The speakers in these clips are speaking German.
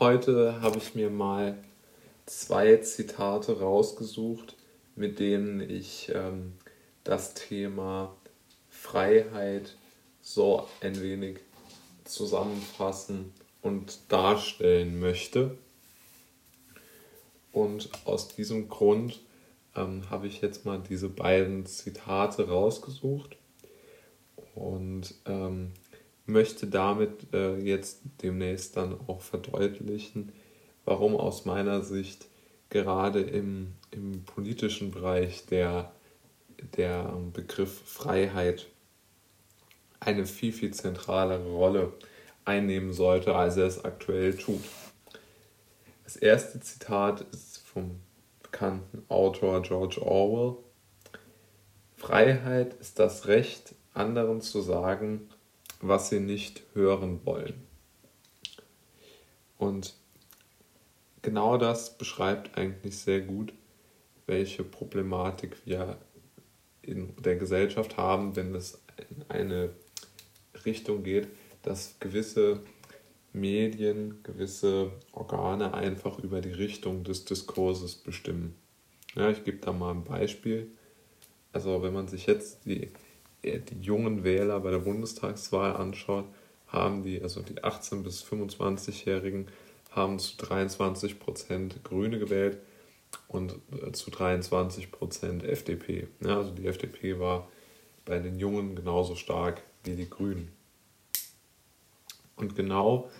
heute habe ich mir mal zwei Zitate rausgesucht, mit denen ich ähm, das Thema Freiheit so ein wenig zusammenfassen und darstellen möchte. Und aus diesem Grund ähm, habe ich jetzt mal diese beiden Zitate rausgesucht und ähm, möchte damit äh, jetzt demnächst dann auch verdeutlichen, warum aus meiner Sicht gerade im, im politischen Bereich der, der Begriff Freiheit eine viel, viel zentralere Rolle einnehmen sollte, als er es aktuell tut. Das erste Zitat ist vom bekannten Autor George Orwell. Freiheit ist das Recht, anderen zu sagen, was sie nicht hören wollen. Und genau das beschreibt eigentlich sehr gut, welche Problematik wir in der Gesellschaft haben, wenn es in eine Richtung geht, dass gewisse Medien, gewisse Organe einfach über die Richtung des Diskurses bestimmen. Ja, ich gebe da mal ein Beispiel. Also wenn man sich jetzt die, die jungen Wähler bei der Bundestagswahl anschaut, haben die, also die 18- bis 25-Jährigen, haben zu 23 Prozent Grüne gewählt und äh, zu 23 Prozent FDP. Ja, also die FDP war bei den Jungen genauso stark wie die Grünen. Und genau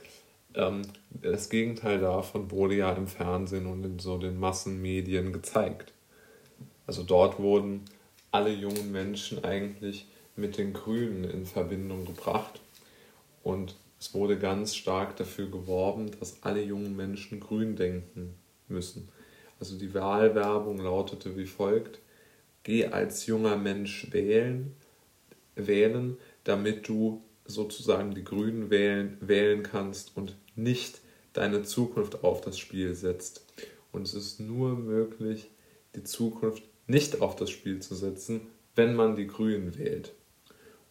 ähm, das Gegenteil davon wurde ja im Fernsehen und in so den Massenmedien gezeigt. Also dort wurden alle jungen Menschen eigentlich mit den Grünen in Verbindung gebracht. Und es wurde ganz stark dafür geworben, dass alle jungen Menschen grün denken müssen. Also die Wahlwerbung lautete wie folgt: Geh als junger Mensch wählen, wählen, damit du sozusagen die Grünen wählen, wählen kannst und nicht deine Zukunft auf das Spiel setzt. Und es ist nur möglich, die Zukunft nicht auf das Spiel zu setzen, wenn man die Grünen wählt.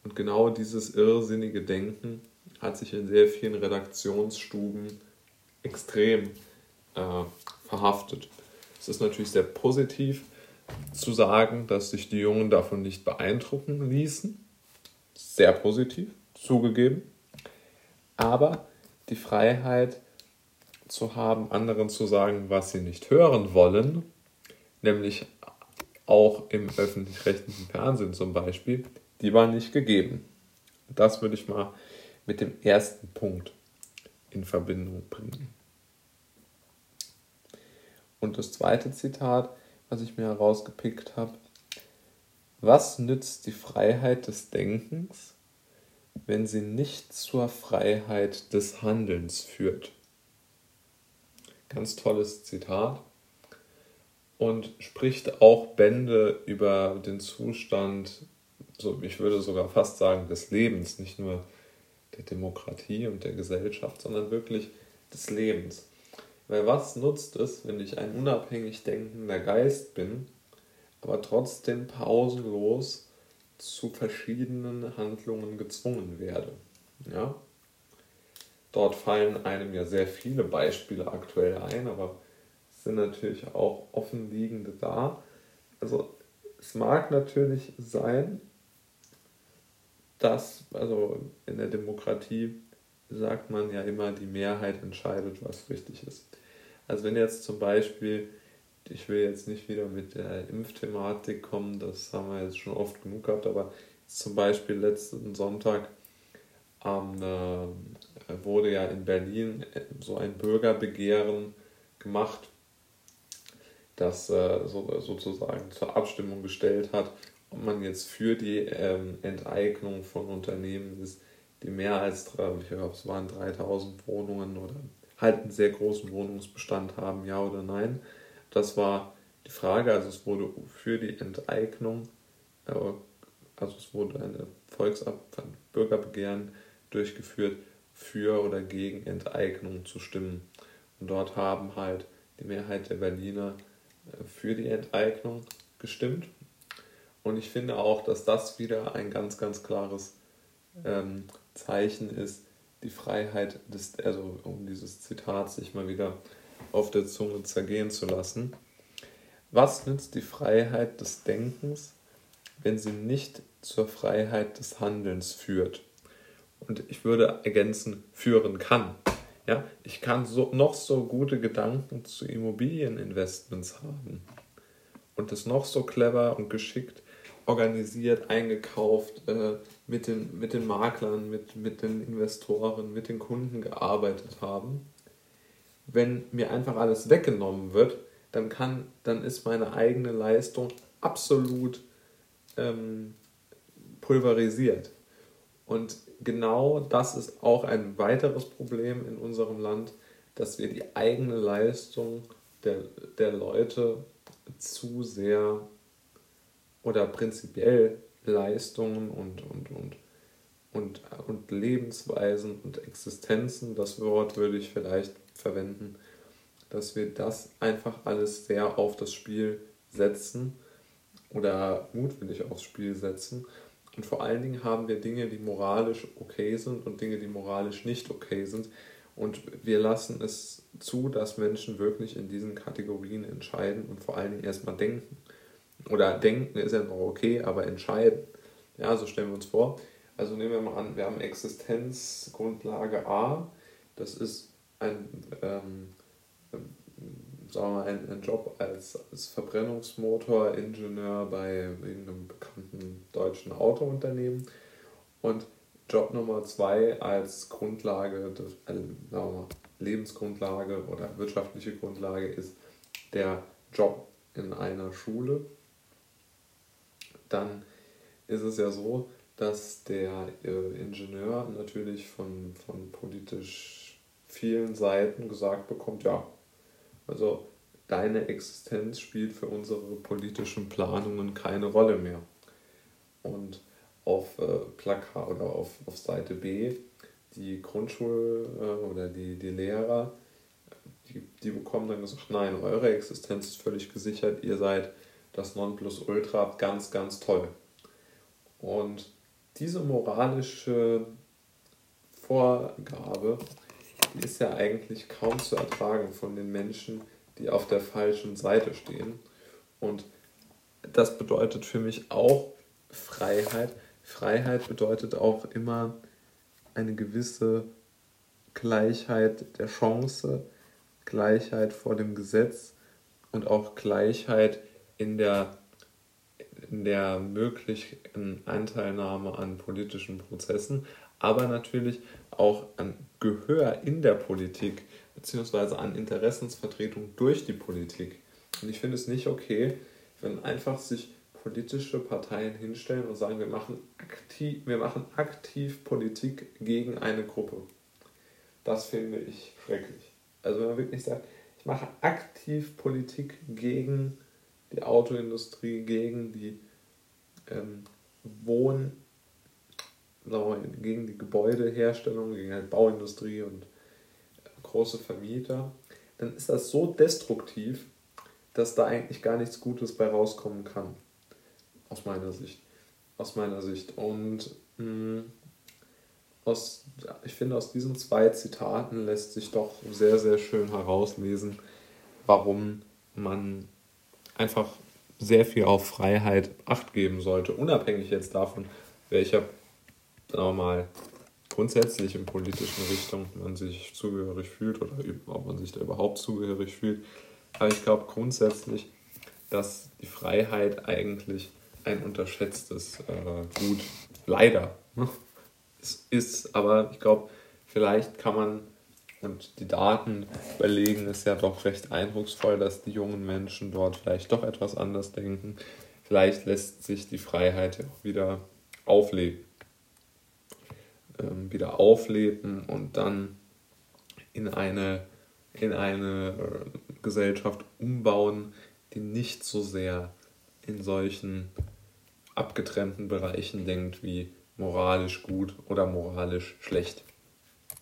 Und genau dieses irrsinnige Denken hat sich in sehr vielen Redaktionsstuben extrem äh, verhaftet. Es ist natürlich sehr positiv zu sagen, dass sich die Jungen davon nicht beeindrucken ließen. Sehr positiv zugegeben. Aber die Freiheit zu haben, anderen zu sagen, was sie nicht hören wollen, nämlich auch im öffentlich-rechtlichen Fernsehen zum Beispiel, die war nicht gegeben. Das würde ich mal mit dem ersten Punkt in Verbindung bringen. Und das zweite Zitat, was ich mir herausgepickt habe, was nützt die Freiheit des Denkens, wenn sie nicht zur Freiheit des Handelns führt. Ganz tolles Zitat und spricht auch Bände über den Zustand, so ich würde sogar fast sagen, des Lebens, nicht nur der Demokratie und der Gesellschaft, sondern wirklich des Lebens. Weil was nutzt es, wenn ich ein unabhängig denkender Geist bin, aber trotzdem pausenlos zu verschiedenen Handlungen gezwungen werde. Ja? Dort fallen einem ja sehr viele Beispiele aktuell ein, aber sind natürlich auch offenliegende da. Also es mag natürlich sein, dass, also in der Demokratie sagt man ja immer, die Mehrheit entscheidet, was richtig ist. Also wenn jetzt zum Beispiel ich will jetzt nicht wieder mit der Impfthematik kommen, das haben wir jetzt schon oft genug gehabt, aber zum Beispiel letzten Sonntag ähm, äh, wurde ja in Berlin äh, so ein Bürgerbegehren gemacht, das äh, so, sozusagen zur Abstimmung gestellt hat, ob man jetzt für die ähm, Enteignung von Unternehmen ist, die mehr als, ich glaube, es waren 3000 Wohnungen oder halt einen sehr großen Wohnungsbestand haben, ja oder nein. Das war die Frage, also es wurde für die Enteignung, äh, also es wurde eine Volksab Bürgerbegehren durchgeführt, für oder gegen Enteignung zu stimmen. Und dort haben halt die Mehrheit der Berliner für die Enteignung gestimmt. Und ich finde auch, dass das wieder ein ganz, ganz klares ähm, Zeichen ist, die Freiheit des, also um dieses Zitat sich mal wieder auf der Zunge zergehen zu lassen. Was nützt die Freiheit des Denkens, wenn sie nicht zur Freiheit des Handelns führt? Und ich würde ergänzen, führen kann. Ja, ich kann so, noch so gute Gedanken zu Immobilieninvestments haben und das noch so clever und geschickt organisiert, eingekauft, äh, mit, den, mit den Maklern, mit, mit den Investoren, mit den Kunden gearbeitet haben. Wenn mir einfach alles weggenommen wird, dann, kann, dann ist meine eigene Leistung absolut ähm, pulverisiert. Und genau das ist auch ein weiteres Problem in unserem Land, dass wir die eigene Leistung der, der Leute zu sehr oder prinzipiell Leistungen und, und, und, und, und Lebensweisen und Existenzen, das Wort würde ich vielleicht verwenden, dass wir das einfach alles sehr auf das Spiel setzen oder mutwillig aufs Spiel setzen. Und vor allen Dingen haben wir Dinge, die moralisch okay sind und Dinge, die moralisch nicht okay sind. Und wir lassen es zu, dass Menschen wirklich in diesen Kategorien entscheiden und vor allen Dingen erstmal denken. Oder denken ist ja noch okay, aber entscheiden. Ja, so stellen wir uns vor. Also nehmen wir mal an, wir haben Existenzgrundlage A. Das ist ein, ähm, sagen wir mal, ein, ein Job als, als Verbrennungsmotoringenieur bei irgendeinem bekannten deutschen Autounternehmen. Und Job Nummer zwei als Grundlage, des, wir mal, Lebensgrundlage oder wirtschaftliche Grundlage ist der Job in einer Schule dann ist es ja so, dass der äh, Ingenieur natürlich von, von politisch vielen Seiten gesagt bekommt, ja, also deine Existenz spielt für unsere politischen Planungen keine Rolle mehr. Und auf äh, Plakat oder auf, auf Seite B die Grundschul- äh, oder die, die Lehrer, die, die bekommen dann gesagt, nein, eure Existenz ist völlig gesichert, ihr seid das Nonplusultra ganz, ganz toll. Und diese moralische Vorgabe, die ist ja eigentlich kaum zu ertragen von den Menschen, die auf der falschen Seite stehen. Und das bedeutet für mich auch Freiheit. Freiheit bedeutet auch immer eine gewisse Gleichheit der Chance, Gleichheit vor dem Gesetz und auch Gleichheit in der, in der möglichen Anteilnahme an politischen Prozessen, aber natürlich auch an Gehör in der Politik beziehungsweise an Interessensvertretung durch die Politik. Und ich finde es nicht okay, wenn einfach sich politische Parteien hinstellen und sagen, wir machen aktiv, wir machen aktiv Politik gegen eine Gruppe. Das finde ich schrecklich. Also wenn man wirklich sagt, ich mache aktiv Politik gegen die Autoindustrie, gegen die ähm, Wohn, gegen die Gebäudeherstellung, gegen die Bauindustrie und äh, große Vermieter, dann ist das so destruktiv, dass da eigentlich gar nichts Gutes bei rauskommen kann. Aus meiner Sicht. Aus meiner Sicht. Und mh, hm, aus, ich finde, aus diesen zwei Zitaten lässt sich doch sehr, sehr schön herauslesen, warum man einfach sehr viel auf Freiheit Acht geben sollte, unabhängig jetzt davon, welcher, sagen wir mal, grundsätzlich in politischen Richtung man sich zugehörig fühlt oder ob man sich da überhaupt zugehörig fühlt. Aber ich glaube grundsätzlich, dass die Freiheit eigentlich ein unterschätztes äh, Gut, leider, es ist. Aber ich glaube, vielleicht kann man und die Daten überlegen es ja doch recht eindrucksvoll, dass die jungen Menschen dort vielleicht doch etwas anders denken. Vielleicht lässt sich die Freiheit auch wieder aufleben. Ähm, wieder aufleben und dann in eine, in eine äh, Gesellschaft umbauen, die nicht so sehr in solchen abgetrennten Bereichen denkt wie moralisch gut oder moralisch schlecht.